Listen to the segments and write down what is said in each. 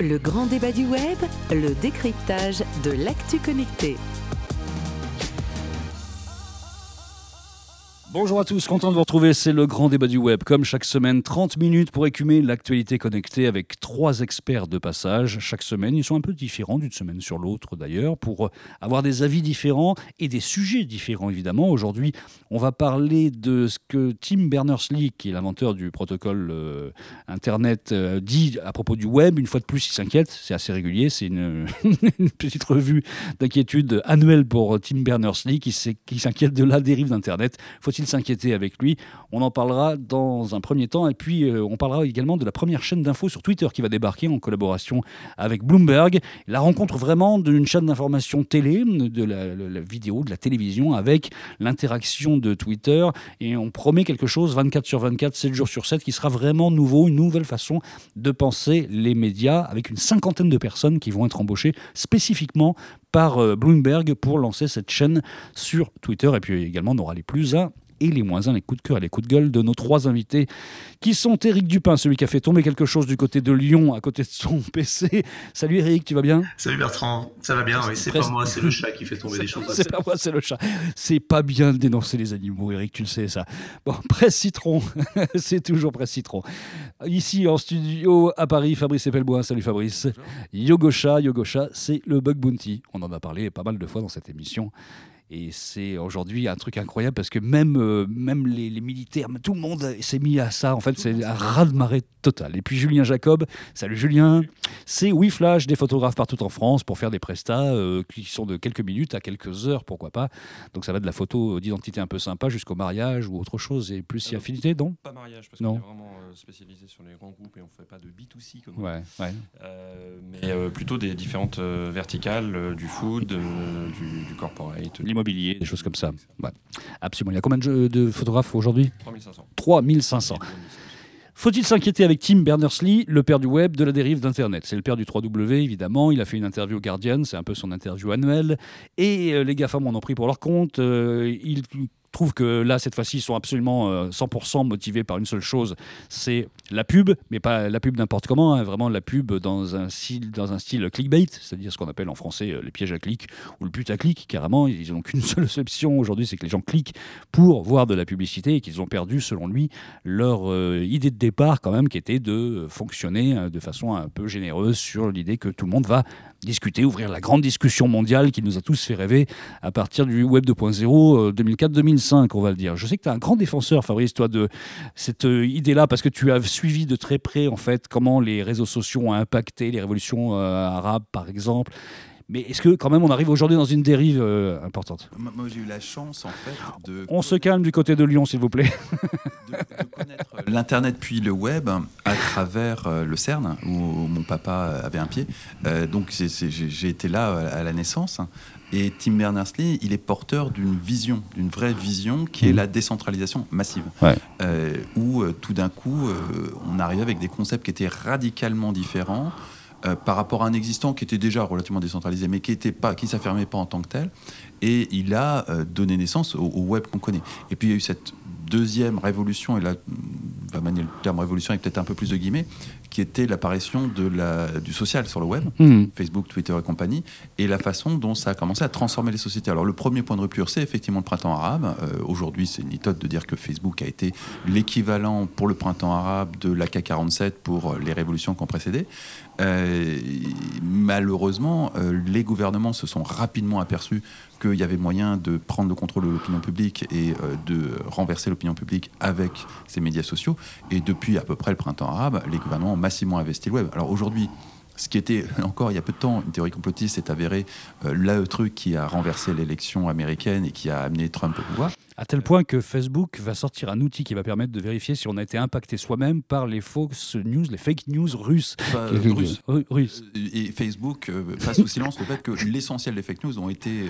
Le grand débat du web, le décryptage de l'actu connecté. Bonjour à tous, content de vous retrouver, c'est le grand débat du web. Comme chaque semaine, 30 minutes pour écumer l'actualité connectée avec trois experts de passage. Chaque semaine, ils sont un peu différents d'une semaine sur l'autre d'ailleurs, pour avoir des avis différents et des sujets différents évidemment. Aujourd'hui, on va parler de ce que Tim Berners-Lee, qui est l'inventeur du protocole euh, Internet, euh, dit à propos du web. Une fois de plus, il s'inquiète, c'est assez régulier, c'est une, petite revue d'inquiétude annuelle pour Tim Berners-Lee qui s'inquiète de la dérive d'Internet. Faut il s'inquiéter avec lui On en parlera dans un premier temps. Et puis, euh, on parlera également de la première chaîne d'infos sur Twitter qui va débarquer en collaboration avec Bloomberg. La rencontre vraiment d'une chaîne d'information télé, de la, vidéo, de la télévision, avec l'interaction de Twitter. Et on promet quelque chose 24 sur 24, 7 jours sur 7, qui sera vraiment nouveau, une nouvelle façon de penser les médias, avec une cinquantaine de personnes qui vont être embauchées spécifiquement par euh, Bloomberg pour lancer cette chaîne sur Twitter. Et puis également, on aura les plus 1 et les moins 1, les coups de cœur et les coups de gueule de nos trois invités, qui sont Eric Dupin, celui qui a fait tomber quelque chose du côté de Lyon, à côté de son PC. Salut Eric, tu vas bien? Salut Bertrand, ça va bien, oui, c'est pas moi, c'est le chat qui fait tomber des choses. C'est pas moi, c'est le chat. C'est pas bien de dénoncer les animaux, Eric, tu le sais ça. Bon, Presse Citron, c'est toujours Presse Citron. Ici en studio à Paris, Fabrice Epelbois, salut Fabrice. Yogosha, Yogosha, c'est le Bug Bounty. On en a parlé pas mal de fois dans cette émission. Et c'est aujourd'hui un truc incroyable parce que même, euh, même les, militaires, tout le monde s'est mis à ça. En fait, c'est un raz-de-marée total. Et puis Julien Jacob, salut Julien, c'est WeFlash, des photographes partout en France pour faire des prestats euh, qui sont de quelques minutes à quelques heures, pourquoi pas. Donc ça va de la photo d'identité un peu sympa jusqu'au mariage ou autre chose. Et plus si euh, affinité, non? Pas mariage, parce qu'on est vraiment spécialisé sur les grands groupes et on ne fait pas de B2C comme ouais, ouais. mais plutôt des différentes verticales, du food, du, du corporate des choses comme ça. Absolument. Il y a combien de, photographes aujourd'hui 3500. 3500. Faut-il s'inquiéter avec Tim Berners-Lee, le père du web, de la dérive d'Internet? C'est le père du 3W, évidemment. Il a fait une interview au Guardian, c'est un peu son interview annuelle. Et euh, les GAFAM en ont pris pour leur compte. Euh, il trouve que là, cette fois-ci, ils sont absolument 100% euh, motivés par une seule chose, c'est la pub, mais pas la pub n'importe comment, hein, vraiment la pub dans un style, dans un style clickbait, c'est-à-dire ce qu'on appelle en français euh, les pièges à clic ou le putaclic, carrément. Ils n'ont qu'une seule option aujourd'hui, c'est que les gens cliquent pour voir de la publicité et qu'ils ont perdu, selon lui, leur euh, idée de départ quand même, qui était de fonctionner de façon un peu généreuse sur l'idée que tout le monde va discuter, ouvrir la grande discussion mondiale qui nous a tous fait rêver à partir du Web 2.0 2004-2005, on va le dire. Je sais que tu es un grand défenseur, Fabrice, toi, de cette euh, idée-là, parce que tu as suivi de très près, en fait, comment les réseaux sociaux ont impacté les révolutions euh, arabes, par exemple, mais est-ce que quand même on arrive aujourd'hui dans une dérive euh, importante? Moi j'ai eu la chance en fait de... On se calme du côté de Lyon s'il vous plaît. de, connaître l'Internet puis le web à travers euh, le CERN où mon papa avait un pied. Euh, donc j'ai été là à la naissance. Et Tim Berners-Lee, il est porteur d'une vision, d'une vraie vision qui est mmh. la décentralisation massive. où tout d'un coup, on arrive avec des concepts qui étaient radicalement différents. Euh, par rapport à un existant qui était déjà relativement décentralisé, mais qui ne pas, qui s'affirmait pas en tant que tel. Et il a euh, donné naissance au, web qu'on connaît. Et puis il y a eu cette deuxième révolution, et là, on va manier le terme révolution avec peut-être un peu plus de guillemets, qui était l'apparition de la, du social sur le web, hmm. Facebook, Twitter et compagnie, et la façon dont ça a commencé à transformer les sociétés. Alors le premier point de rupture, c'est effectivement le printemps arabe. Euh, aujourd'hui, c'est une méthode de dire que Facebook a été l'équivalent pour le printemps arabe de l'AK-47 pour les révolutions qui ont précédé. Euh, malheureusement, euh, les gouvernements se sont rapidement aperçus qu'il y avait moyen de prendre le contrôle de l'opinion publique et euh, de renverser l'opinion publique avec ces médias sociaux. Et depuis à peu près le printemps arabe, les gouvernements ont massivement investi le web. Alors aujourd'hui, ce qui était encore il y a peu de temps une théorie complotiste s'est avéré le truc qui a renversé l'élection américaine et qui a amené Trump au pouvoir à tel point que Facebook va sortir un outil qui va permettre de vérifier si on a été impacté soi-même par les faux news, les fake news russes. russes. Et Facebook euh, passe sous silence le fait que l'essentiel des fake news ont été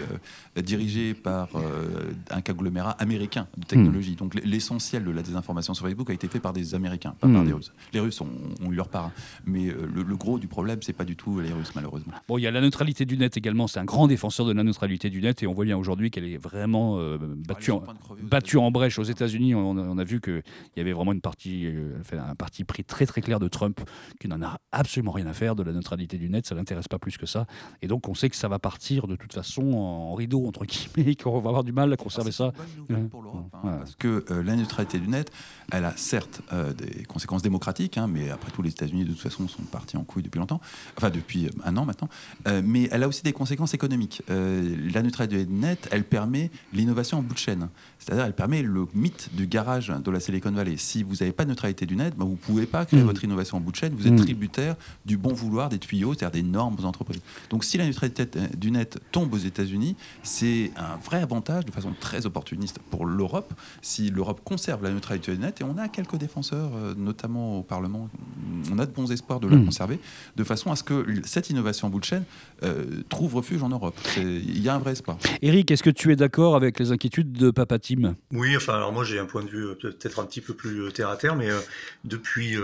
euh, dirigés par euh, un conglomérat américain de technologie. Hmm. Donc l'essentiel de la désinformation sur Facebook a été fait par des Américains, pas par hmm. des Russes. Les Russes ont, eu leur part, hein. mais le, gros du problème, c'est pas du tout les Russes, malheureusement. Bon, il y a la neutralité du net également. C'est un grand défenseur de la neutralité du net et on voit bien aujourd'hui qu'elle est vraiment battue. Battu en brèche aux États-Unis. On, a vu qu'il y avait vraiment une partie, euh, un parti pris très très clair de Trump qui n'en a absolument rien à faire de la neutralité du net. Ça l'intéresse pas plus que ça. Et donc on sait que ça va partir de toute façon en rideau entre guillemets, qu'on va avoir du mal à conserver ah, ça. pour l'Europe, hein, parce que euh, la neutralité du net, elle a certes euh, des conséquences démocratiques, hein, mais après tout les États-Unis de toute façon sont partis en couille depuis longtemps, enfin depuis un an maintenant. mais elle a aussi des conséquences économiques. la neutralité du net, elle permet l'innovation en bout de chaîne. C'est-à-dire, elle permet le mythe du garage de la Silicon Valley. Si vous n'avez pas de neutralité du net, ben, vous ne pouvez pas créer mm. votre innovation en bout de chaîne. Vous êtes mm. tributaire du bon vouloir des tuyaux, c'est-à-dire des normes aux entreprises. Donc, si la neutralité du net tombe aux États-Unis, c'est un vrai avantage de façon très opportuniste pour l'Europe. Si l'Europe conserve la neutralité du net, et on a quelques défenseurs, euh, notamment au Parlement, on a de bons espoirs de la mm. conserver, de façon à ce que cette innovation en bout de chaîne euh, trouve refuge en Europe. Il y a un vrai espoir. Eric, est-ce que tu es d'accord avec les inquiétudes de Papa Tim Oui, enfin, alors moi j'ai un point de vue euh, peut-être un petit peu plus euh, terre à terre, mais depuis,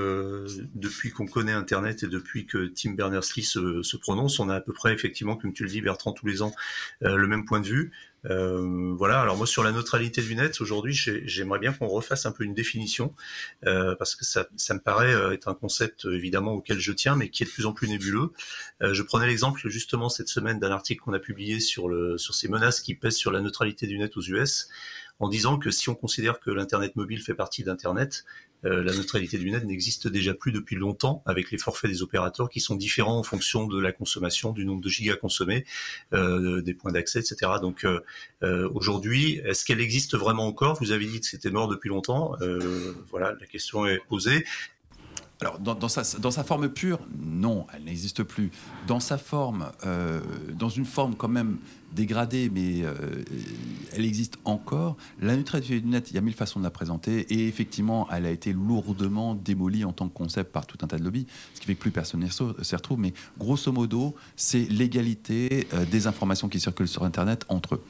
depuis qu'on connaît Internet et depuis que Tim Berners-Lee se, se, prononce, on a à peu près, effectivement, comme tu le dis, Bertrand, tous les ans, le même point de vue. Euh, voilà. Alors moi sur la neutralité du net, aujourd'hui, j'aimerais bien qu'on refasse un peu une définition euh, parce que ça, me paraît euh, être un concept évidemment auquel je tiens, mais qui est de plus en plus nébuleux. je prenais l'exemple justement cette semaine d'un article qu'on a publié sur ces menaces qui pèsent sur la neutralité du net aux US en disant que si on considère que l'Internet mobile fait partie d'Internet, euh, la neutralité du net n'existe déjà plus depuis longtemps avec les forfaits des opérateurs qui sont différents en fonction de la consommation, du nombre de gigas consommés, euh, des points d'accès, etc. Donc euh, aujourd'hui, est-ce qu'elle existe vraiment encore? Vous avez dit que c'était mort depuis longtemps. voilà, la question est posée. Alors, dans, sa, dans, sa, forme pure, non, elle n'existe plus. Dans sa forme, dans une forme quand même dégradée, mais euh, elle existe encore. La neutralité du net, il y a mille façons de la présenter, et effectivement, elle a été lourdement démolie en tant que concept par tout un tas de lobbies, ce qui fait que plus personne s'y retrouve. Mais grosso modo, c'est l'égalité euh, des informations qui circulent sur Internet entre eux.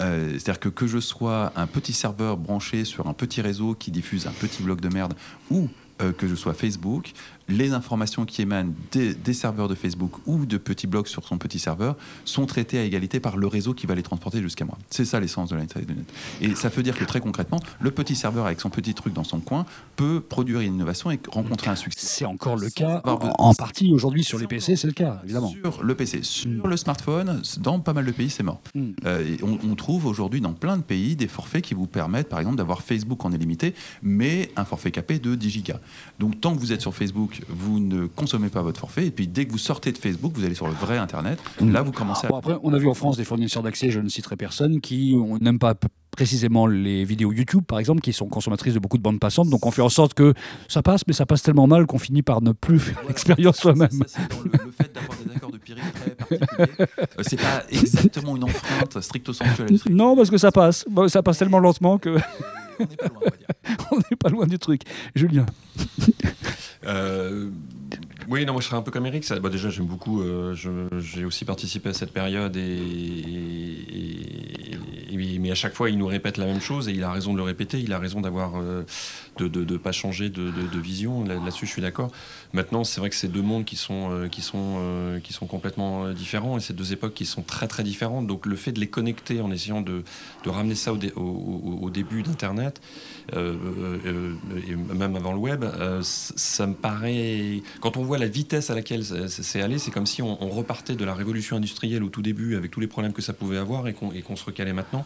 Euh, c'est-à-dire que que je sois un petit serveur branché sur un petit réseau qui diffuse un petit bloc de merde ou que je sois Facebook, les informations qui émanent des, serveurs de Facebook ou de petits blocs sur son petit serveur sont traitées à égalité par le réseau qui va les transporter jusqu'à moi. C'est ça l'essence de l'Internet. Et ça veut dire que très concrètement, le petit serveur avec son petit truc dans son coin peut produire une innovation et rencontrer un succès. C'est encore le cas en, partie aujourd'hui sur les PC, c'est le cas évidemment. Sur le PC, sur mm. le smartphone, dans pas mal de pays, c'est mort. Mm. Euh, on, on, trouve aujourd'hui dans plein de pays des forfaits qui vous permettent, par exemple, d'avoir Facebook en illimité, mais un forfait capé de 10 gigas. Donc tant que vous êtes sur Facebook vous ne consommez pas votre forfait. Et puis dès que vous sortez de Facebook, vous allez sur le vrai Internet. Mm. Là, vous commencez à. après, on a vu en France des fournisseurs d'accès, je ne citerai personne, qui n'aiment pas précisément les vidéos YouTube, par exemple, qui sont consommatrices de beaucoup de bandes passantes. Donc on fait en sorte que ça passe, mais ça passe tellement mal qu'on finit par ne plus faire l'expérience soi-même. Le, fait d'avoir des accords de euh, c'est pas exactement une enfreinte stricto sensu Non, parce que ça passe. Ça passe tellement lentement que. on n'est pas loin, on va dire. on n'est pas loin du truc. Julien. Euh, oui, non, moi je serais un peu comme Eric. Ça, bah, déjà, j'aime beaucoup. Euh, j'ai aussi participé à cette période et, mais à chaque fois, il nous répète la même chose et il a raison de le répéter. Il a raison d'avoir euh, de ne pas changer de, vision. Là-dessus, je suis d'accord. Maintenant, c'est vrai que c'est deux mondes qui sont euh, qui sont qui sont complètement différents et c'est deux époques qui sont très très différentes. Donc, le fait de les connecter en essayant de, ramener ça au, au, début d'Internet, et même avant le web, ça me paraît. Quand on voit la vitesse à laquelle c'est allé, c'est comme si on, repartait de la révolution industrielle au tout début avec tous les problèmes que ça pouvait avoir et qu'on se recalait maintenant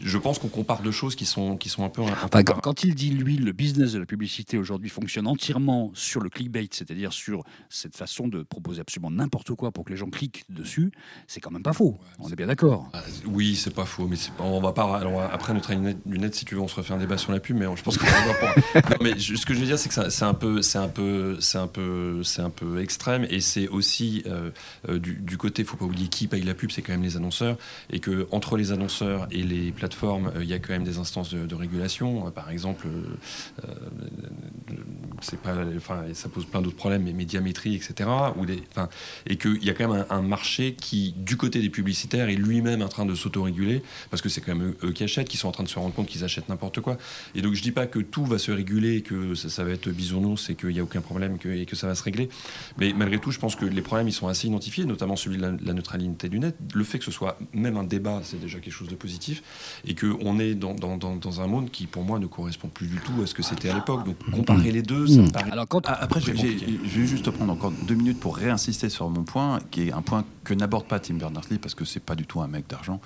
je pense qu'on compare deux choses qui sont, qui sont un peu. quand, il dit, lui, le business de la publicité aujourd'hui fonctionne entièrement sur le clickbait, c'est-à-dire sur cette façon de proposer absolument n'importe quoi pour que les gens cliquent dessus, c'est quand même pas faux. on est bien d'accord. Ah, oui, c'est pas faux, mais on va pas. Alors, après notre lunette, si tu veux, on se refait un débat sur la pub, mais je pense qu'on va pas. mais ce que je veux dire, c'est que c'est un peu, c'est un peu, c'est un peu, c'est un peu extrême, et c'est aussi euh, euh, du, du, côté, faut pas oublier qui paye la pub, c'est quand même les annonceurs, et que entre les annonceurs et les euh, il y a quand même des instances de, régulation. Euh, par exemple, euh, ça pose plein d'autres problèmes, mais médiamétrie, etc. Et qu'il y a quand même un, marché qui, du côté des publicitaires, est lui-même en train de s'autoréguler, parce que c'est quand même eux, qui achètent, qui sont en train de se rendre compte qu'ils achètent n'importe quoi. Et donc je dis pas que tout va se réguler, que ça, va être bisounours et qu'il n'y a aucun problème et que ça va se régler. Mais malgré tout, je pense que les problèmes ils sont assez identifiés, notamment celui de la, neutralité du net. Le fait que ce soit même un débat, c'est déjà quelque chose de positif, et qu'on est dans, dans, dans, un monde qui, pour moi, ne correspond plus du tout à ce que c'était à l'époque. Donc comparer les deux, ça me paraît. Alors quand, après, je vais juste prendre encore deux minutes pour réinsister sur mon point, qui est un point que n'aborde pas Tim Berners-Lee parce que c'est pas du tout un mec d'argent.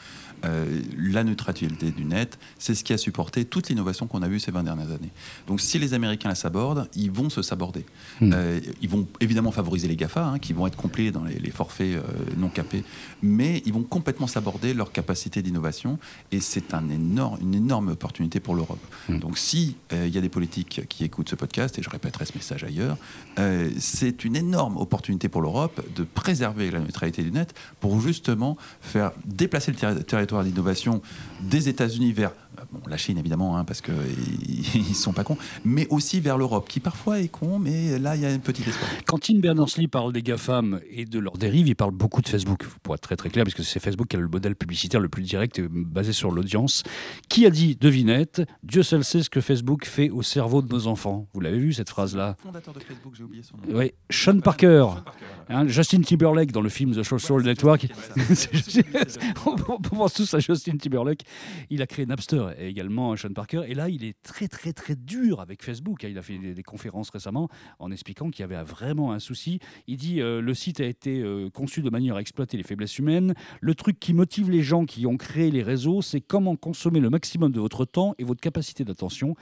Euh, la neutralité du net, c'est ce qui a supporté toute l'innovation qu'on a vue ces 20 dernières années. Donc si les Américains la sabordent, ils vont se saborder. Hmm. Euh, ils vont évidemment favoriser les GAFA, hein, qui vont être complets dans les, forfaits euh, non capés, mais ils vont complètement saborder leur capacité d'innovation et c'est un énorme, une énorme opportunité pour l'Europe. Hmm. Donc si il y a des politiques qui écoutent ce podcast, et je répéterai ce message ailleurs, c'est une énorme opportunité pour l'Europe de préserver la neutralité du net pour justement faire déplacer le territoire d'innovation des États-Unis vers bon, la Chine évidemment, hein, parce qu'ils ne sont pas cons, mais aussi vers l'Europe, qui parfois est con, mais là il y a un petit espoir. Quand Tim Berners-Lee parle des GAFAM et de leurs dérives, il parle beaucoup de Facebook, pour être très très clair, parce que c'est Facebook qui a le modèle publicitaire le plus direct, basé sur l'audience. Qui a dit, devinette, Dieu seul sait ce que Facebook fait au cerveau de nos enfants Vous l'avez vu cette phrase-là? Fondateur de Facebook, j'ai oublié son nom. Oui, Sean Parker. Hein, Justin Timberlake dans le film The Social Network. on pense tous à Justin Timberlake. Il a créé Napster et également Sean Parker. Et là, il est très, très, très dur avec Facebook. Il a fait des, conférences récemment en expliquant qu'il y avait vraiment un souci. Il dit euh, le site a été euh, conçu de manière à exploiter les faiblesses humaines. Le truc qui motive les gens qui ont créé les réseaux, c'est comment consommer le maximum de votre temps et votre capacité d'attention.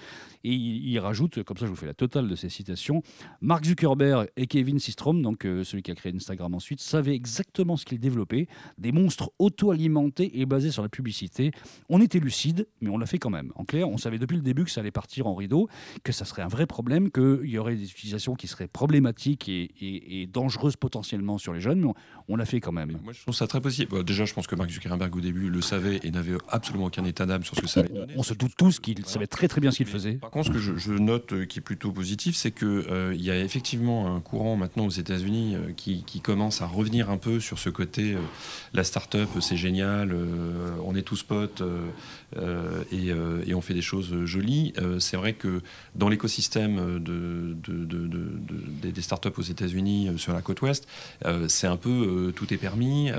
Et il, rajoute, comme ça je vous fais la totale de ces citations, Mark Zuckerberg et Kevin Systrom, donc euh, celui qui a créé Instagram ensuite, savaient exactement ce qu'ils développaient, des monstres auto-alimentés et basés sur la publicité. On était lucide, mais on l'a fait quand même. En clair, on savait depuis le début que ça allait partir en rideau, que ça serait un vrai problème, qu'il y aurait des utilisations qui seraient problématiques et, dangereuses potentiellement sur les jeunes, mais on, l'a fait quand même. Moi, je trouve ça très possible. déjà, je pense que Mark Zuckerberg, au début, le savait et n'avait absolument aucun état d'âme sur ce que ça allait donner. On, se doute tous qu'il savait très très bien ce qu'il faisait. Par contre, ce que je, note euh, qui est plutôt positif, c'est qu'il euh, y a effectivement un courant maintenant aux États-Unis euh, qui, commence à revenir un peu sur ce côté la start-up, c'est génial, on est tous potes et, et, on fait des choses jolies. c'est vrai que dans l'écosystème de, des start-up aux États-Unis sur la côte ouest, c'est un peu tout est permis.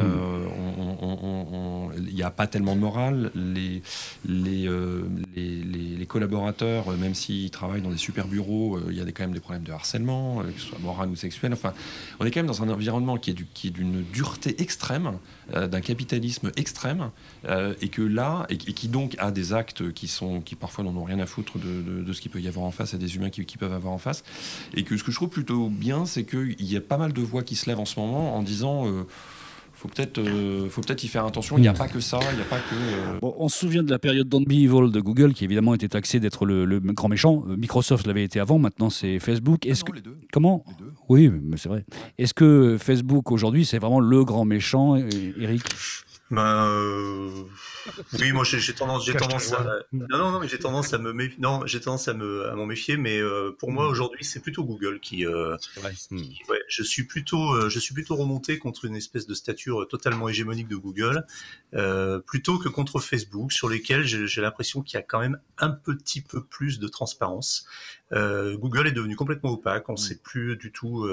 Il n'y a pas tellement de morale. Les, les, les, les collaborateurs, même s'ils travaillent dans des super bureaux, il y a quand même des problèmes de harcèlement, que ce soit moral ou sexuel. Enfin, on est quand même dans un environnement qui est d'une dureté extrême, d'un capitalisme extrême, et que là, et, qui donc a des actes qui sont qui parfois n'en ont rien à foutre de, ce qu'il peut y avoir en face, et des humains qui, peuvent avoir en face, et que ce que je trouve plutôt bien, c'est qu'il y a pas mal de voix qui se lèvent en ce moment en disant faut peut-être euh, faut peut-être y faire attention. Il n'y a pas que ça, il n'y a pas que. Euh, on se souvient de la période Don't Be Evil de Google, qui évidemment était taxé d'être le, grand méchant. Euh, Microsoft l'avait été avant, maintenant c'est Facebook. Est-ce que les deux. comment Oui, mais c'est vrai. Est-ce que Facebook aujourd'hui c'est vraiment le grand méchant, Eric? Ben euh, oui, moi j'ai tendance, j'ai tendance à non non non mais j'ai tendance à me non j'ai tendance à me à m'en méfier, mais euh, pour moi hmm. aujourd'hui c'est plutôt Google qui, euh, hmm. ouais, je suis plutôt euh, je suis plutôt remonté contre une espèce de stature totalement hégémonique de Google plutôt que contre Facebook sur lesquels j'ai l'impression qu'il y a quand même un petit peu plus de transparence. Google est devenu complètement opaque, on ne hmm. sait plus du tout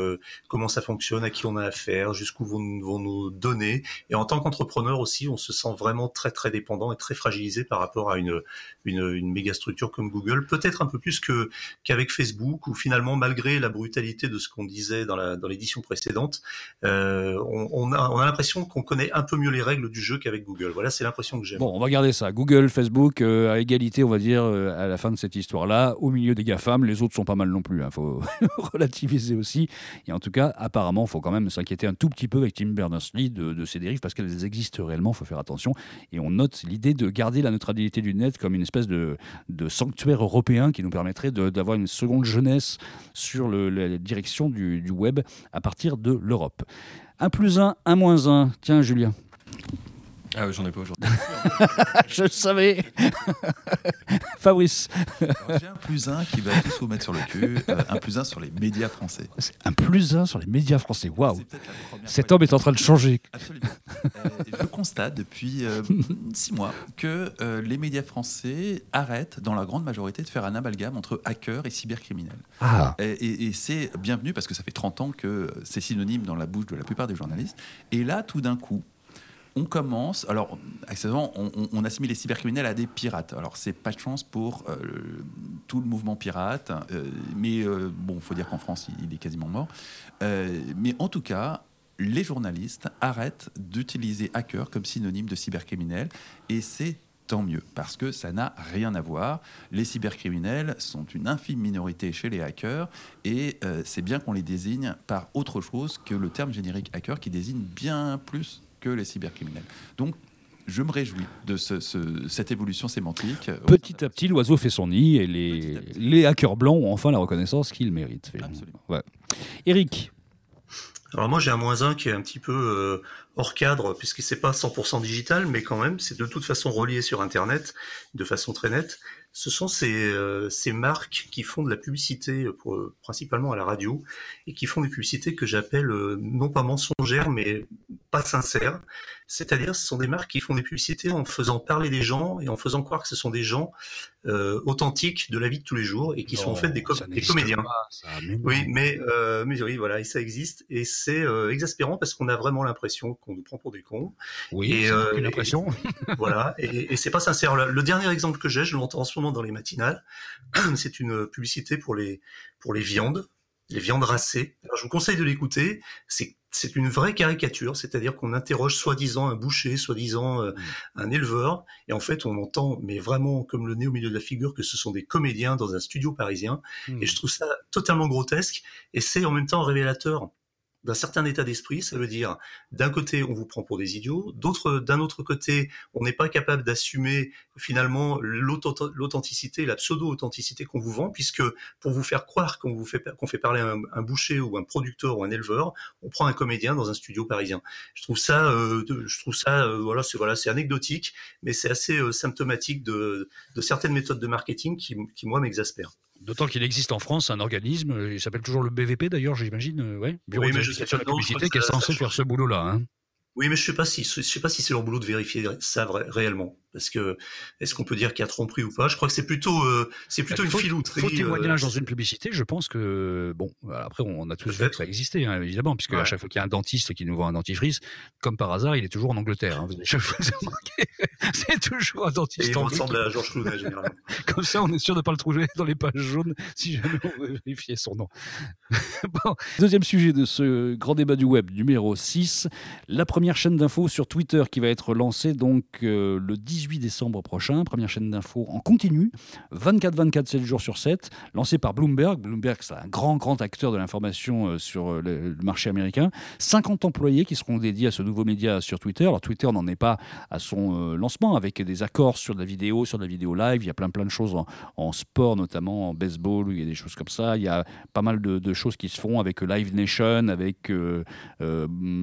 comment ça fonctionne, à qui on a affaire, jusqu'où vont, vont nos données, et en tant qu'entrepreneur aussi, on se sent vraiment très très dépendant et très fragilisé par rapport à une, une, méga structure comme Google, peut-être un peu plus que qu'avec Facebook, où finalement, malgré la brutalité de ce qu'on disait dans la dans l'édition précédente, euh, on, a on a l'impression qu'on connaît un peu mieux les règles du jeu qu'avec Google. Voilà, c'est l'impression que j'ai. Bon, on va garder ça. Google, Facebook, euh, à égalité, on va dire, euh, à la fin de cette histoire-là, au milieu des GAFAM, les autres sont pas mal non plus. Il hein. faut relativiser aussi. Et en tout cas, apparemment, il faut quand même s'inquiéter un tout petit peu avec Tim Berners-Lee de, ces dérives parce qu'elles existent réellement, il faut faire attention. Et on note l'idée de garder la neutralité du net comme une espèce de, sanctuaire européen qui nous permettrait d'avoir une seconde jeunesse sur la direction du, du web à partir de l'Europe. Un plus un, un moins un. Tiens, Julien. Ah oui, j'en ai pas aujourd'hui. Je le savais. Fabrice. J'ai un plus un qui va tous vous mettre sur le cul, euh, un plus un sur les médias français. Un plus un sur les médias français. Waouh. Cet homme est en train de changer. Absolument. Euh, je constate depuis euh, six mois que euh, les médias français arrêtent, dans la grande majorité, de faire un amalgame entre hackers et cybercriminels. Ah. Et, et- et c'est bienvenu parce que ça fait 30 ans que c'est synonyme dans la bouche de la plupart des journalistes. Et là, tout d'un coup, on commence. Alors, accessoirement, on, on- assimile les cybercriminels à des pirates. Alors, c'est pas de chance pour euh, tout le mouvement pirate, euh, mais euh, bon, faut dire qu'en France, il, est quasiment mort. Euh, mais en tout cas, les journalistes arrêtent d'utiliser hacker comme synonyme de cybercriminel, et c'est tant mieux, parce que ça n'a rien à voir. Les cybercriminels sont une infime minorité chez les hackers, et c'est bien qu'on les désigne par autre chose que le terme générique hacker, qui désigne bien plus que les cybercriminels. Donc, je me réjouis de ce- ce- cette évolution sémantique. Petit à petit, l'oiseau fait son nid et les, les hackers blancs ont enfin la reconnaissance qu'ils méritent. Absolument. Ouais. Eric, Alors moi j'ai un moins 1 qui est un petit peu euh, hors cadre puisque c'est pas 100% digital mais quand même c'est de toute façon relié sur internet de façon très nette. Ce sont ces, euh, ces marques qui font de la publicité pour, euh, principalement à la radio et qui font des publicités que j'appelle euh, non pas mensongères mais pas sincères. C'est-à-dire ce sont des marques qui font des publicités en faisant parler des gens et en faisant croire que ce sont des gens euh, authentiques de la vie de tous les jours et qui sont en fait des, com- comédiens. pas, ça, mais non. Oui, mais, euh, mais oui, voilà, et ça existe, et c'est euh, exaspérant parce qu'on a vraiment l'impression qu'on nous prend pour des cons. Oui, Et, une et- impression. voilà, et, et c'est pas sincère. Le, le dernier exemple que j'ai, je l'entends en ce moment dans les matinales, c'est une publicité pour les pour les viandes, les viandes racées. Alors, je vous conseille de l'écouter. C'est c'est une vraie caricature, c'est-à-dire qu'on interroge soi-disant un boucher, soi-disant euh, un éleveur, et en fait on entend, mais vraiment comme le nez au milieu de la figure, que ce sont des comédiens dans un studio parisien. Hmm. Et je trouve ça totalement grotesque. Et c'est en même temps révélateur d'un certain état d'esprit. Ça veut dire, d'un côté, on vous prend pour des idiots. D'autre, d'un autre côté, on n'est pas capable d'assumer finalement l'authent- l'authenticité, la pseudo-authenticité qu'on vous vend, puisque pour vous faire croire qu'on vous fait, qu'on fait parler un, un boucher ou un producteur ou un éleveur, on prend un comédien dans un studio parisien. Je trouve ça, euh, je trouve ça, euh, voilà, c'est anecdotique, mais c'est assez euh, symptomatique de, de certaines méthodes de marketing qui, qui moi, m'exaspèrent. D'autant qu'il existe en France un organisme, euh, il s'appelle toujours le BVP d'ailleurs, j'imagine, euh, ouais, Bureau Oui, de la publicité, qui est censé faire ce boulot-là. hein. Oui, mais je sais pas si je sais pas si c'est leur boulot de vérifier ça réellement, parce que est-ce qu'on peut dire qu'il y a tromperie ou pas? Je crois que c'est plutôt euh, c'est plutôt une Faux- filouterie. Faux témoignage euh, dans une publicité, je pense que, bon, après, on a tous vu que ça existait, hein, évidemment, puisque à chaque fois qu'il y a un dentiste qui nous vend un dentifrice, comme par hasard, il est toujours en Angleterre. hein. Vous avez chaque fois vous avez remarqué, c'est toujours un Et dentiste il anglais. ressemble à Georges Clooney généralement. Comme ça, on est sûr de ne pas le trouver dans les pages jaunes si jamais on veut vérifier son nom. Bon, deuxième sujet de ce grand débat du web numéro 6, la première chaîne d'infos sur Twitter qui va être lancée donc euh, le 18 décembre prochain, première chaîne d'infos en continu, 24-24, 7 jours sur 7, lancée par Bloomberg. Bloomberg, c'est un grand, grand acteur de l'information euh, sur euh, le, marché américain. 50 employés qui seront dédiés à ce nouveau média sur Twitter. Alors Twitter n'en est pas à son lancement avec des accords sur de la vidéo, sur de la vidéo live. Il y a plein, plein de choses en, sport, notamment en baseball, il y a des choses comme ça. Il y a pas mal de, choses qui se font avec Live Nation, avec, euh,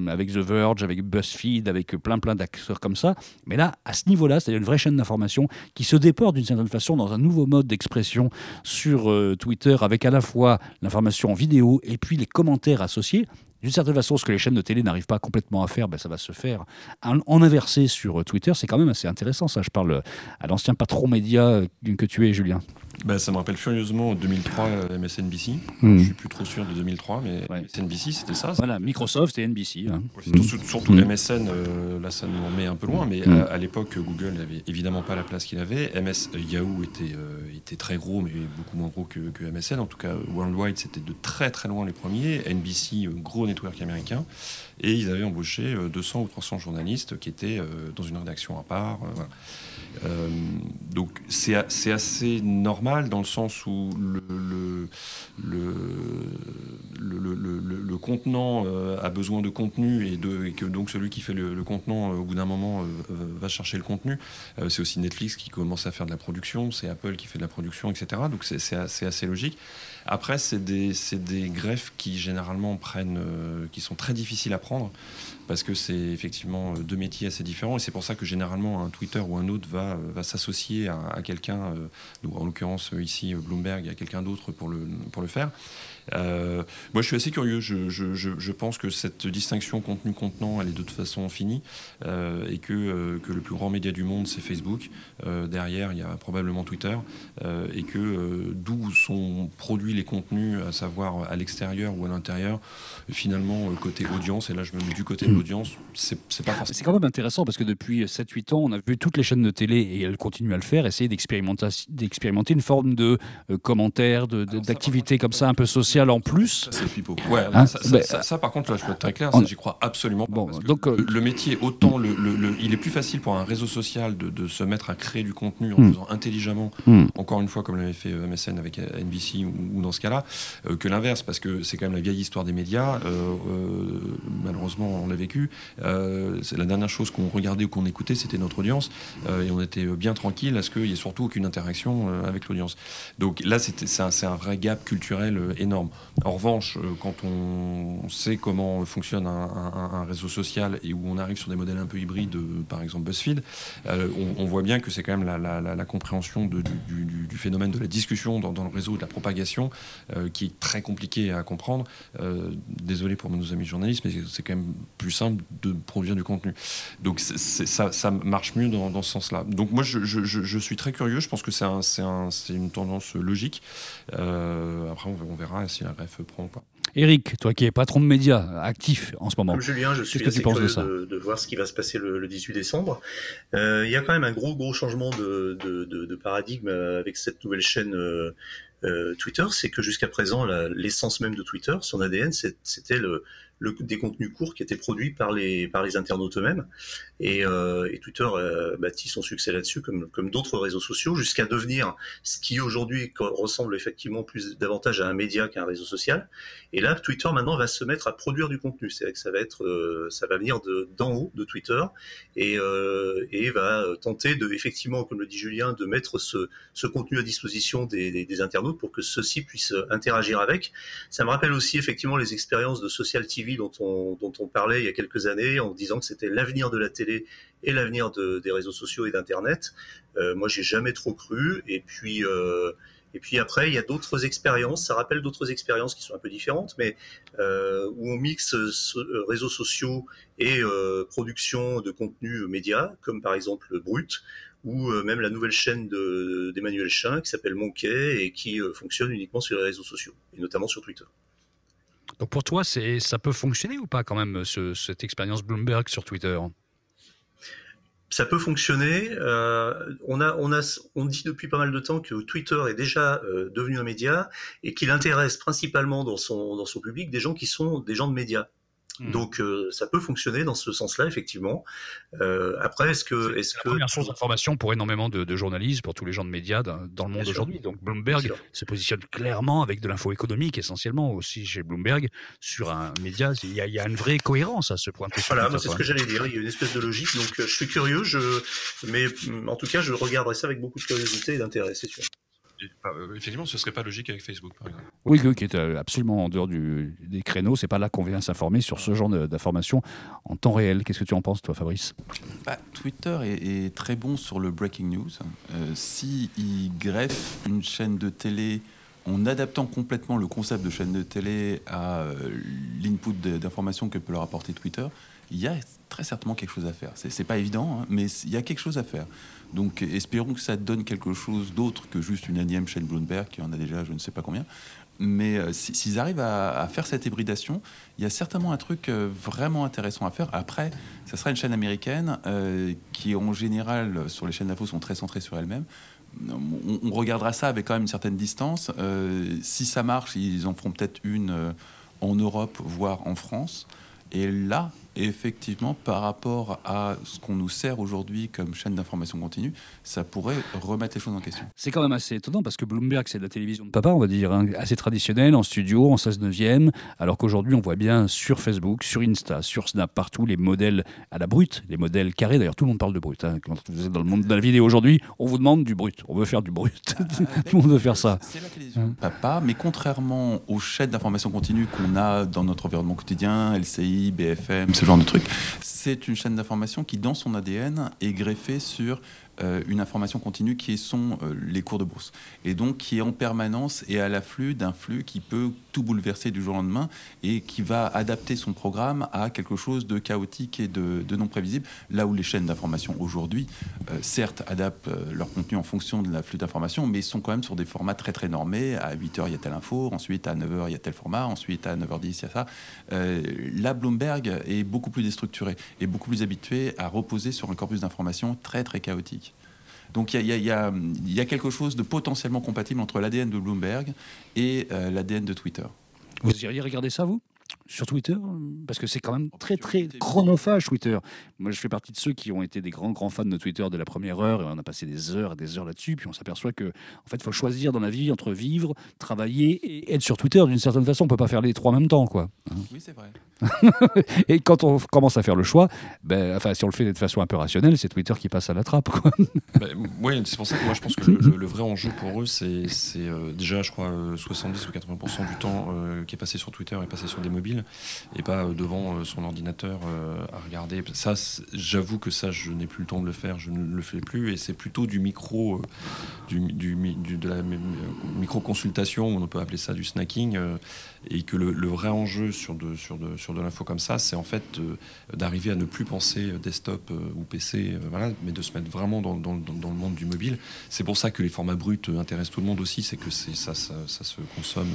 avec The Verge, avec BuzzFeed, avec plein, plein d'acteurs comme ça. Mais là, à ce niveau-là, c'est une vraie chaîne d'information qui se déporte d'une certaine façon dans un nouveau mode d'expression sur euh, Twitter avec à la fois l'information en vidéo et puis les commentaires associés. D'une certaine façon, ce que les chaînes de télé n'arrivent pas complètement à faire, ben, ça va se faire en, en inversé sur euh, Twitter. C'est quand même assez intéressant, ça. Je parle euh, à l'ancien patron média que tu es, Julien. Bah, ça me rappelle furieusement 2003 euh, MSNBC. Hmm. Je suis plus trop sûr de 2003, mais Ouais. MSNBC c'était ça. Voilà, Microsoft et NBC. hein. Surtout, surtout- surtout Mm. MSN, euh, là ça nous en met un peu loin, mais Mm. à, à l'époque Google n'avait évidemment pas la place qu'il avait. MS euh, Yahoo était, euh, était très gros, mais beaucoup moins gros que, que MSN. En tout cas, Worldwide c'était de très très loin les premiers. NBC, euh, gros network américain, et ils avaient embauché euh, 200 ou 300 journalistes qui étaient euh, dans une rédaction à part. euh. Euh, donc c'est assez normal dans le sens où le, contenant a besoin de contenu et, que donc celui qui fait le, contenant, au bout d'un moment, va chercher le contenu. c'est aussi Netflix qui commence à faire de la production, c'est Apple qui fait de la production, etc. Donc c'est assez, logique. Après, c'est des, des, greffes qui généralement prennent, qui sont très difficiles à prendre parce que c'est effectivement deux métiers assez différents et c'est pour ça que généralement un Twitter ou un autre va, va s'associer à, quelqu'un, en l'occurrence ici Bloomberg, à quelqu'un d'autre pour le, faire. Euh, moi, je suis assez curieux. Je, pense que cette distinction contenu-contenant, elle est de toute façon finie euh, et que, euh, que, le plus grand média du monde, c'est Facebook. derrière, il y a probablement Twitter et que d'où sont produits les contenus, à savoir à l'extérieur ou à l'intérieur, finalement, côté audience, et là, je me mets du côté de l'audience, c'est pas forcément. C'est quand même intéressant parce que depuis 7-8 ans, on a vu toutes les chaînes de télé et elles continuent à le faire, essayer d'expérimenter une forme de commentaire, d'activité comme ça, un peu sociale en plus. Ouais, hein, ça, par contre, là, je peux être très clair, j'y crois absolument pas. Bon, donc, euh, le, métier, autant le, il est plus facile pour un réseau social de, se mettre à créer du contenu en hmm. faisant intelligemment, hmm. encore une fois, comme l'avait fait euh, MSN avec euh, NBC ou, dans ce cas-là, que l'inverse, parce que c'est quand même la vieille histoire des médias. malheureusement, on l'a vécu. c'est la dernière chose qu'on regardait ou qu'on écoutait, c'était notre audience, et on était bien tranquille à ce qu'il n'y ait surtout aucune interaction avec l'audience. Donc là, c'est un, vrai gap culturel énorme. En revanche, euh, quand on sait comment fonctionne un, réseau social et où on arrive sur des modèles un peu hybrides, euh, par exemple BuzzFeed, euh, on, voit bien que c'est quand même la, compréhension du, phénomène de la discussion dans, le réseau, de la propagation, qui est très compliqué à comprendre. désolé pour nos amis journalistes, mais c'est quand même plus simple de produire du contenu. Donc ça, marche mieux dans, ce sens-là. Donc moi, je, suis très curieux. Je pense que c'est une tendance logique. après, on, on verra si la greffe prend ou pas. Eric, toi qui es patron de médias actif en ce moment. Julien, je suis assez curieux de, de, voir ce qui va se passer le, 18 décembre. Euh, il y a quand même un gros gros changement de, de paradigme avec cette nouvelle chaîne euh, euh, Twitter, c'est que jusqu'à présent, l'essence même de Twitter, son ADN, c'était le, des contenus courts qui étaient produits par les, par les internautes eux-mêmes. Et, euh, Twitter a bâti son succès là-dessus, comme, comme d'autres réseaux sociaux, jusqu'à devenir ce qui aujourd'hui ressemble effectivement plus davantage à un média qu'à un réseau social. Et là, Twitter maintenant va se mettre à produire du contenu. C'est que ça va être, euh, ça va venir d'en haut de Twitter et, euh, et va tenter de, effectivement, comme le dit Julien, de mettre ce, contenu à disposition des, des internautes pour que ceux-ci puissent interagir avec. Ça me rappelle aussi effectivement les expériences de Social TV dont on, dont on parlait il y a quelques années en disant que c'était l'avenir de la télé et l'avenir de, des réseaux sociaux et d'Internet. Euh, moi, j'ai jamais trop cru. Et puis, euh, et puis après, il y a d'autres expériences. Ça rappelle d'autres expériences qui sont un peu différentes, mais euh, où on mixe euh, réseaux sociaux et production de contenu média, comme par exemple Brut, ou même la nouvelle chaîne d'Emmanuel Chin qui s'appelle Monkey et qui fonctionne uniquement sur les réseaux sociaux, et notamment sur Twitter. Donc pour toi, ça peut fonctionner ou pas quand même, cette expérience Bloomberg sur Twitter? Ça peut fonctionner. Euh, on, dit depuis pas mal de temps que Twitter est déjà euh, devenu un média et qu'il intéresse principalement dans son, dans son public des gens qui sont des gens de médias. Hmm. Donc euh, ça peut fonctionner dans ce sens-là, effectivement. Euh, après, est-ce que... Est-ce que... la première source d'information pour énormément de, journalistes, pour tous les gens de médias dans, le monde aujourd'hui. Donc Bloomberg se positionne clairement avec de l'info économique, essentiellement aussi chez Bloomberg, sur un média. Il y a, une vraie cohérence à ce point. Voilà, c'est ce que j'allais dire. Il y a une espèce de logique. Donc euh, je suis curieux, je... mais en tout cas, je regarderai ça avec beaucoup de curiosité et d'intérêt, c'est sûr. Euh, effectivement, ce serait pas logique avec Facebook, par exemple. Oui, qui est euh, absolument en dehors du, des créneaux. C'est pas là qu'on vient s'informer sur ce genre d'informations en temps réel. Qu'est-ce que tu en penses, toi, Fabrice? Bah, Twitter est, très bon sur le breaking news. Euh, S'il greffe une chaîne de télé en adaptant complètement le concept de chaîne de télé à euh, l'input d'informations que peut leur apporter Twitter, il y a très certainement quelque chose à faire. C'est pas évident, hein, mais il y a quelque chose à faire. Donc espérons que ça donne quelque chose d'autre que juste une énième chaîne Bloomberg, qui en a déjà je ne sais pas combien. Mais euh, s'ils arrivent à, faire cette hybridation, il y a certainement un truc euh, vraiment intéressant à faire. Après, ça sera une chaîne américaine euh, qui, en général, sur les chaînes d'infos, sont très centrées sur elles-mêmes. On, regardera ça avec quand même une certaine distance. si ça marche, ils en feront peut-être une en Europe, voire en France. Et là, effectivement, par rapport à ce qu'on nous sert aujourd'hui comme chaîne d'information continue, ça pourrait remettre les choses en question. C'est quand même assez étonnant parce que Bloomberg, c'est de la télévision de papa, on va dire, hein, assez traditionnelle, en studio, en 16-9e, alors qu'aujourd'hui, on voit bien sur Facebook, sur Insta, sur Snap, partout les modèles à la brute, les modèles carrés. D'ailleurs, tout le monde parle de brut. hein. Quand vous êtes dans le monde de la vidéo aujourd'hui, on vous demande du brut. On veut faire du brut. tout le monde veut faire ça. C'est la télévision de papa, mais contrairement aux chaînes d'information continue qu'on a dans notre environnement quotidien, LCI, BFM, genre de trucs, c'est une chaîne d'information qui, dans son ADN, est greffée sur une information continue qui sont euh, les cours de bourse. Et donc qui est en permanence et à l'afflux d'un flux qui peut tout bouleverser du jour au lendemain et qui va adapter son programme à quelque chose de chaotique et de, non prévisible. Là où les chaînes d'information aujourd'hui, euh, certes, adaptent euh, leur contenu en fonction de l'afflux d'informations, mais sont quand même sur des formats très très normés. À 8h, il y a telle info, ensuite à 9h, il y a tel format, ensuite à 9h10, il y a ça. Euh, là, Bloomberg est beaucoup plus déstructuré et beaucoup plus habitué à reposer sur un corpus d'informations très très chaotique. Donc il y, a- quelque chose de potentiellement compatible entre l'ADN de Bloomberg et euh, l'ADN de Twitter. Vous iriez regarder ça, vous? Sur Twitter Parce que c'est quand même très, très chronophage, Twitter. Moi, je fais partie de ceux qui ont été des grands, grands fans de Twitter de la première heure, et on a passé des heures et des heures là-dessus, puis on s'aperçoit que, en fait, il faut choisir dans la vie entre vivre, travailler et être sur Twitter d'une certaine façon. On peut pas faire les trois en même temps, quoi. Oui, c'est vrai. Et quand on commence à faire le choix, ben, enfin, si on le fait de façon un peu rationnelle, c'est Twitter qui passe à la trappe, quoi. Bah, ouais, c'est pour ça que moi je pense que le, le- le vrai enjeu pour eux, c'est c'est, euh, déjà, je crois, euh, 70 ou 80% du temps euh, qui est passé sur Twitter est passé sur des mobiles et pas euh, devant euh, son ordinateur euh, à regarder. Ça, j'avoue que ça, je n'ai plus le temps de le faire, je ne le fais plus et c'est plutôt du micro, de la micro consultation, on peut appeler ça du snacking, et que le, le vrai enjeu sur de, sur de, sur de l'info comme ça, c'est en fait euh, d'arriver à ne plus penser desktop euh, ou PC, euh, voilà, mais de se mettre vraiment dans, dans- dans- dans le monde du mobile. C'est pour ça que les formats bruts intéressent tout le monde aussi, c'est que c'est ça, ça, ça se consomme,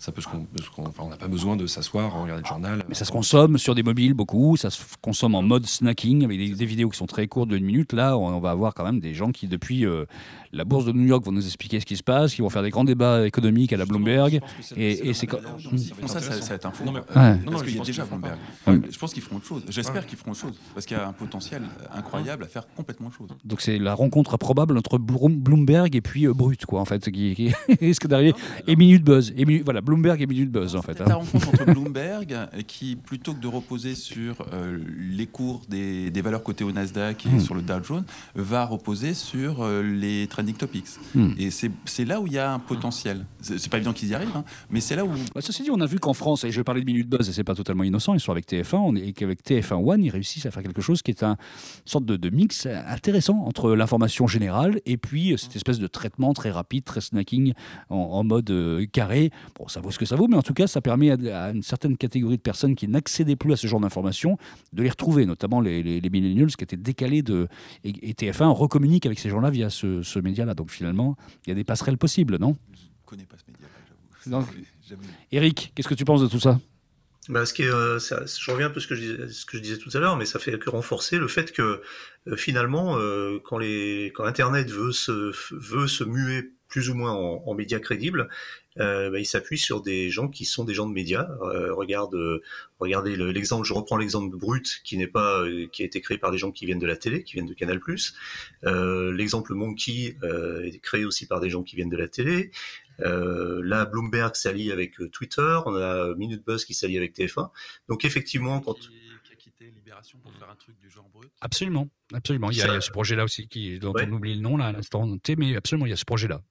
ça peut se, enfin, on n'a pas besoin de s'asseoir, regarder le journal. Mais ça se consomme sur des mobiles beaucoup, ça se consomme en mode snacking avec des, des vidéos qui sont très courtes d'une minute. Là, on, on va avoir quand même des gens qui, depuis euh, la bourse de New York, vont nous expliquer ce qui se passe, qui vont faire des grands débats économiques à la Bloomberg. Et- et c'est quand- Font ça, ça, ça va être un faux. Non, mais- Euh, Ouais. non, Parce je qu'il y a pense déjà qu'ils le feront Bloomberg. Ouais, Je pense qu'ils feront autre chose. J'espère Ouais. qu'ils feront autre chose. Parce qu'il y a un potentiel incroyable à faire complètement autre chose. Donc c'est la rencontre probable entre Bloom- Bloomberg et puis euh, Brut, quoi, en fait, qui, qui risque d'arriver. Et Minute Buzz. Et Minu- voilà, Bloomberg et Minute Buzz, en fait. C'est la hein. rencontre entre Bloomberg, qui, plutôt que de reposer sur euh, les cours des, des valeurs cotées au Nasdaq et Hmm. sur le Dow Jones, va reposer sur euh, les trending topics. Hmm. Et c'est là où il y a un potentiel. C'est c'est pas évident qu'ils y arrivent, hein, mais c'est là où. Ceci dit, on a vu qu'en France, et je parler de Minute Buzz, et c'est pas totalement innocent, ils sont avec TF1, on et qu'avec TF1 One, ils réussissent à faire quelque chose qui est un sorte de, mix intéressant entre l'information générale et puis cette espèce de traitement très rapide, très snacking, en, mode euh, carré. Bon, ça vaut ce que ça vaut, mais en tout cas, ça permet à, une certaine catégorie de personnes qui n'accédaient plus à ce genre d'informations de les retrouver, notamment les, les, les millennials qui étaient décalés de. Et, et TF1 recommunique avec ces gens-là via ce, ce média-là. Donc finalement, il y a des passerelles possibles, non? Je connais pas ce média. Donc- Jamais. Eric, qu'est-ce que tu penses de tout ça? Bah, ce qui est, euh, ça- je reviens un peu à ce que je disais, ce que je disais tout à l'heure, mais ça fait que renforcer le fait que euh, finalement, euh, quand, les, quand Internet veut se, veut se muer plus ou moins en, en médias crédibles, euh, bah, il s'appuie sur des gens qui sont des gens de médias. Euh, regarde, euh, regardez le- l'exemple, je reprends l'exemple Brut, qui n'est pas, euh, qui a été créé par des gens qui viennent de la télé, qui viennent de Canal+. Euh, l'exemple Monkey est créé aussi par des gens qui viennent de la télé. Euh, là, Bloomberg s'allie avec Twitter, on a Minute Buzz qui s'allie avec TF1. Donc effectivement, quand Pour faire un truc du genre brut. Absolument, absolument. Il y a, Ça- il y a ce projet-là aussi qui, dont Ouais. on oublie le nom là à l'instant mais absolument, il y a ce projet-là.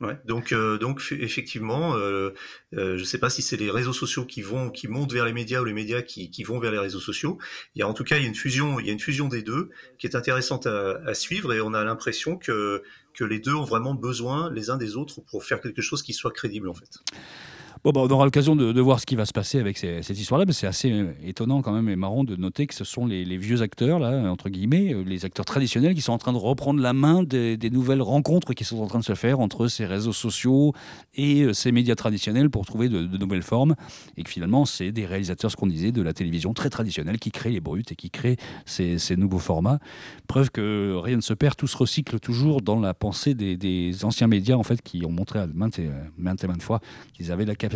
Ouais, donc euh, donc effectivement, euh, euh, je sais pas si c'est les réseaux sociaux qui vont qui montent vers les médias ou les médias qui, qui vont vers les réseaux sociaux. Il y a en tout cas il y a une fusion il y a une fusion des deux qui est intéressante à, à suivre et on a l'impression que que les deux ont vraiment besoin les uns des autres pour faire quelque chose qui soit crédible en fait. Bah, on aura l'occasion de, voir ce qui va se passer avec cette histoire-là, mais c'est assez euh, étonnant quand même et marrant de noter que ce sont les, vieux acteurs, là, entre guillemets, euh, les acteurs traditionnels qui sont en train de reprendre la main des, nouvelles rencontres qui sont en train de se faire entre ces réseaux sociaux et euh, ces médias traditionnels pour trouver de, nouvelles formes. Et que finalement, c'est des réalisateurs, ce qu'on disait, de la télévision très traditionnelle qui créent les brutes et qui créent ces, nouveaux formats. Preuve que rien ne se perd, tout se recycle toujours dans la pensée des, anciens médias, en fait, qui ont montré à maintes et, maintes maintes fois qu'ils avaient la capacité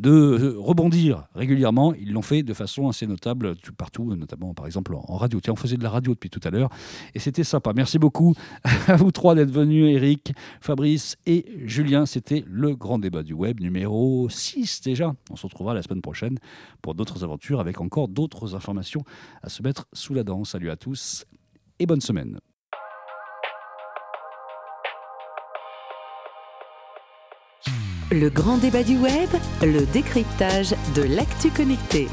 de euh, rebondir régulièrement. Ils l'ont fait de façon assez notable partout, notamment par exemple en radio. Tiens, on faisait de la radio depuis tout à l'heure et c'était sympa. Merci beaucoup à vous trois d'être venus, Eric, Fabrice et Julien. C'était le grand débat du web numéro 6 déjà. On se retrouvera la semaine prochaine pour d'autres aventures avec encore d'autres informations à se mettre sous la dent. Salut à tous et bonne semaine. Le grand débat du web, le décryptage de l'actu connecté.